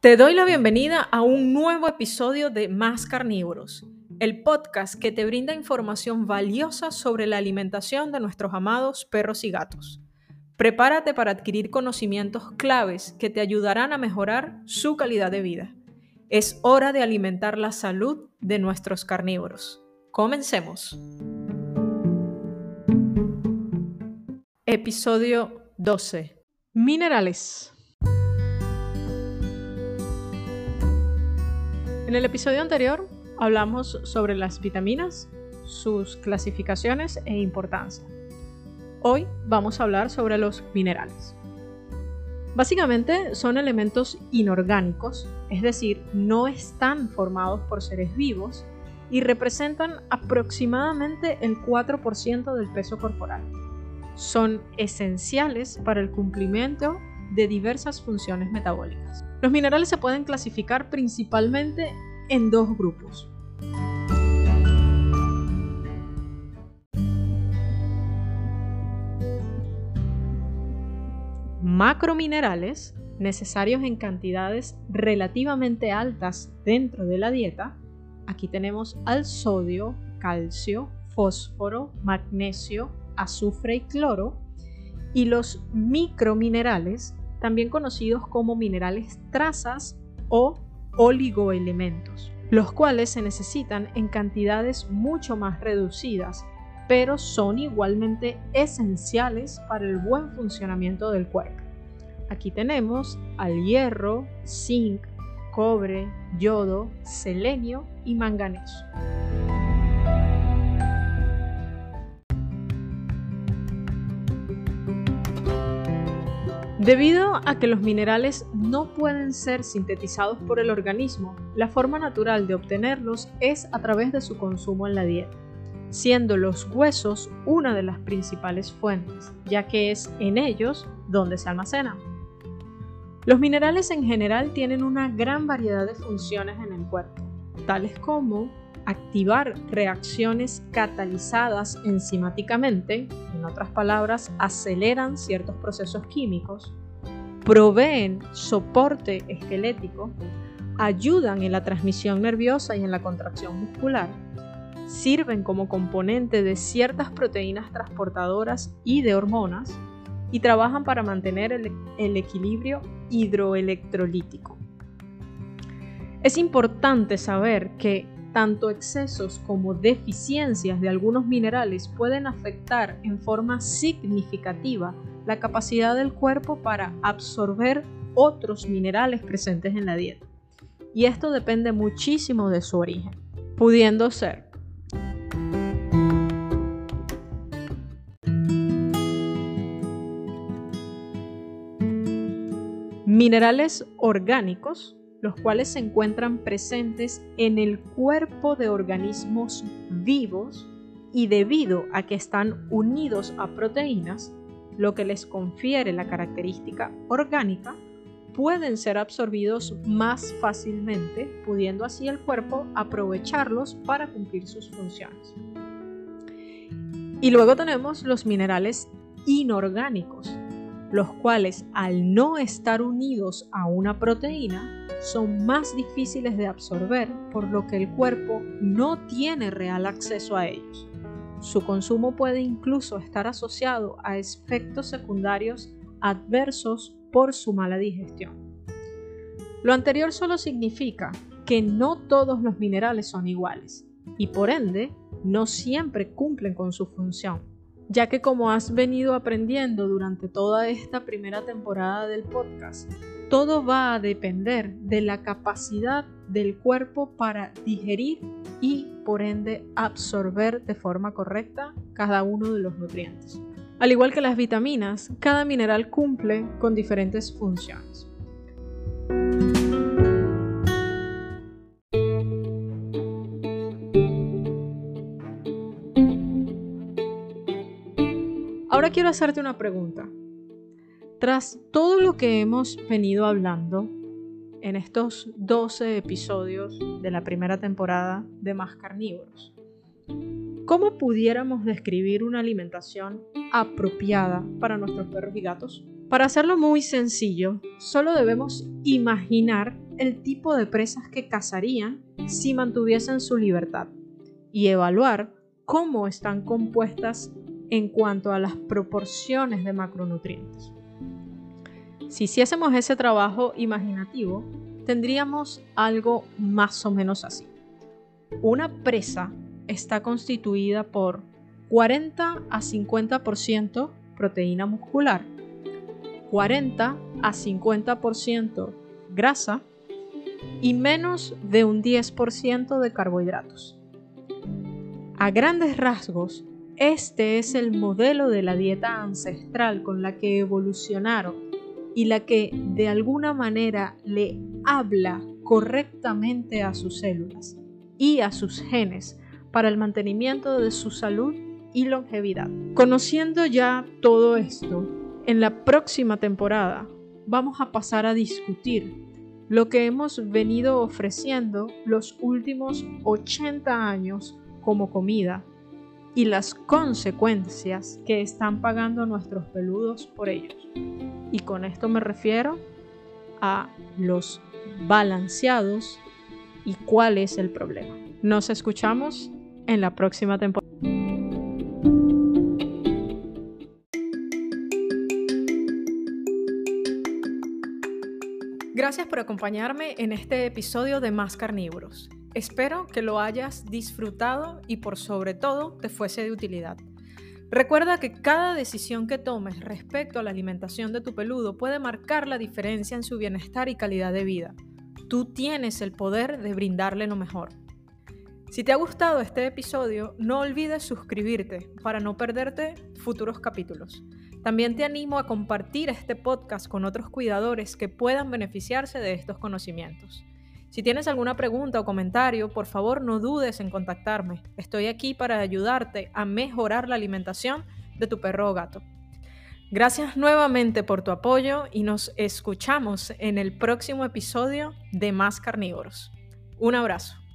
Te doy la bienvenida a un nuevo episodio de Más Carnívoros, el podcast que te brinda información valiosa sobre la alimentación de nuestros amados perros y gatos. Prepárate para adquirir conocimientos claves que te ayudarán a mejorar su calidad de vida. Es hora de alimentar la salud de nuestros carnívoros. Comencemos. Episodio 12. Minerales. En el episodio anterior hablamos sobre las vitaminas, sus clasificaciones e importancia. Hoy vamos a hablar sobre los minerales. Básicamente son elementos inorgánicos, es decir, no están formados por seres vivos y representan aproximadamente el 4% del peso corporal. Son esenciales para el cumplimiento de diversas funciones metabólicas. Los minerales se pueden clasificar principalmente en dos grupos. Macrominerales, necesarios en cantidades relativamente altas dentro de la dieta. Aquí tenemos al sodio, calcio, fósforo, magnesio, azufre y cloro. Y los microminerales, también conocidos como minerales trazas o oligoelementos, los cuales se necesitan en cantidades mucho más reducidas, pero son igualmente esenciales para el buen funcionamiento del cuerpo. Aquí tenemos al hierro, zinc, cobre, yodo, selenio y manganeso. Debido a que los minerales no pueden ser sintetizados por el organismo, la forma natural de obtenerlos es a través de su consumo en la dieta, siendo los huesos una de las principales fuentes, ya que es en ellos donde se almacenan. Los minerales en general tienen una gran variedad de funciones en el cuerpo, tales como activar reacciones catalizadas enzimáticamente, en otras palabras, aceleran ciertos procesos químicos, proveen soporte esquelético, ayudan en la transmisión nerviosa y en la contracción muscular, sirven como componente de ciertas proteínas transportadoras y de hormonas, y trabajan para mantener el, equilibrio hidroelectrolítico. Es importante saber que tanto excesos como deficiencias de algunos minerales pueden afectar en forma significativa la capacidad del cuerpo para absorber otros minerales presentes en la dieta. Y esto depende muchísimo de su origen, pudiendo ser minerales orgánicos, los cuales se encuentran presentes en el cuerpo de organismos vivos y debido a que están unidos a proteínas, lo que les confiere la característica orgánica, pueden ser absorbidos más fácilmente, pudiendo así el cuerpo aprovecharlos para cumplir sus funciones. Y luego tenemos los minerales inorgánicos, los cuales al no estar unidos a una proteína, son más difíciles de absorber, por lo que el cuerpo no tiene real acceso a ellos. Su consumo puede incluso estar asociado a efectos secundarios adversos por su mala digestión. Lo anterior solo significa que no todos los minerales son iguales y por ende no siempre cumplen con su función, ya que como has venido aprendiendo durante toda esta primera temporada del podcast, todo va a depender de la capacidad del cuerpo para digerir y por ende absorber de forma correcta cada uno de los nutrientes. Al igual que las vitaminas, cada mineral cumple con diferentes funciones. Ahora quiero hacerte una pregunta. Tras todo lo que hemos venido hablando en estos 12 episodios de la primera temporada de Más Carnívoros, ¿cómo pudiéramos describir una alimentación apropiada para nuestros perros y gatos? Para hacerlo muy sencillo, solo debemos imaginar el tipo de presas que cazarían si mantuviesen su libertad y evaluar cómo están compuestas en cuanto a las proporciones de macronutrientes. Si hiciésemos ese trabajo imaginativo, tendríamos algo más o menos así. Una presa está constituida por 40 a 50% proteína muscular, 40 a 50% grasa y menos de un 10% de carbohidratos. A grandes rasgos, este es el modelo de la dieta ancestral con la que evolucionaron y la que de alguna manera le habla correctamente a sus células y a sus genes para el mantenimiento de su salud y longevidad. Conociendo ya todo esto, en la próxima temporada vamos a pasar a discutir lo que hemos venido ofreciendo los últimos 80 años como comida y las consecuencias que están pagando nuestros peludos por ellos. Y con esto me refiero a los balanceados y cuál es el problema. Nos escuchamos en la próxima temporada. Gracias por acompañarme en este episodio de Más Carnívoros. Espero que lo hayas disfrutado y por sobre todo te fuese de utilidad. Recuerda que cada decisión que tomes respecto a la alimentación de tu peludo puede marcar la diferencia en su bienestar y calidad de vida. Tú tienes el poder de brindarle lo mejor. Si te ha gustado este episodio, no olvides suscribirte para no perderte futuros capítulos. También te animo a compartir este podcast con otros cuidadores que puedan beneficiarse de estos conocimientos. Si tienes alguna pregunta o comentario, por favor no dudes en contactarme. Estoy aquí para ayudarte a mejorar la alimentación de tu perro o gato. Gracias nuevamente por tu apoyo y nos escuchamos en el próximo episodio de Más Carnívoros. Un abrazo.